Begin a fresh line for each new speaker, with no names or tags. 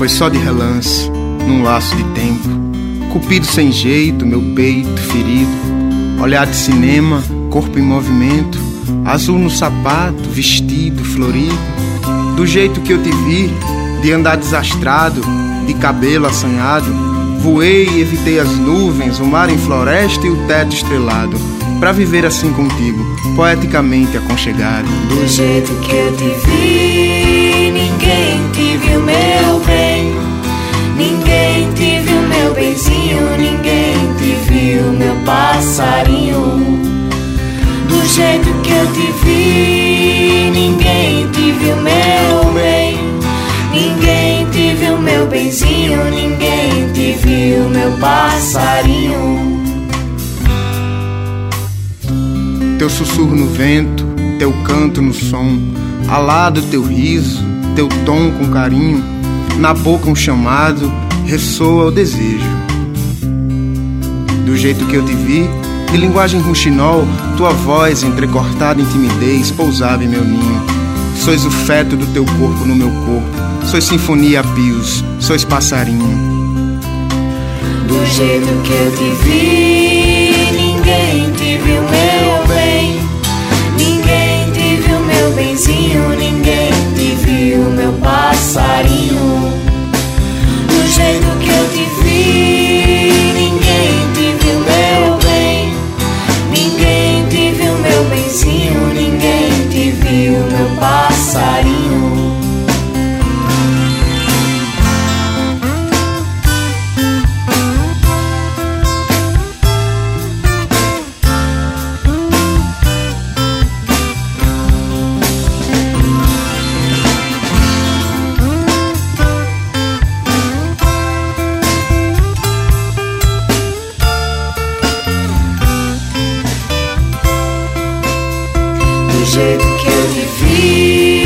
foi só de relance, num laço de tempo. Cupido sem jeito, meu peito ferido. Olhar de cinema, corpo em movimento. Azul no sapato, vestido florido. Do jeito que eu te vi, de andar desastrado, de cabelo assanhado. Voei e evitei as nuvens, o mar em floresta e o teto estrelado. Pra viver assim contigo, poeticamente aconchegado.
Do jeito que eu te vi, viu, meu passarinho. Do jeito que eu te vi, ninguém te viu, meu bem. Ninguém te viu, meu benzinho. Ninguém te viu, meu passarinho.
Teu sussurro no vento, teu canto no som, alado teu riso, teu tom com carinho, na boca um chamado, ressoa o desejo. Do jeito que eu te vi, de linguagem ruxinol, tua voz entrecortada em timidez pousava em meu ninho. Sois o feto do teu corpo no meu corpo, sois sinfonia pios, sois passarinho.
Do jeito que eu te vi, ninguém te viu, meu bem. Ninguém te viu, meu benzinho. Ninguém Do jeito que eu te vi,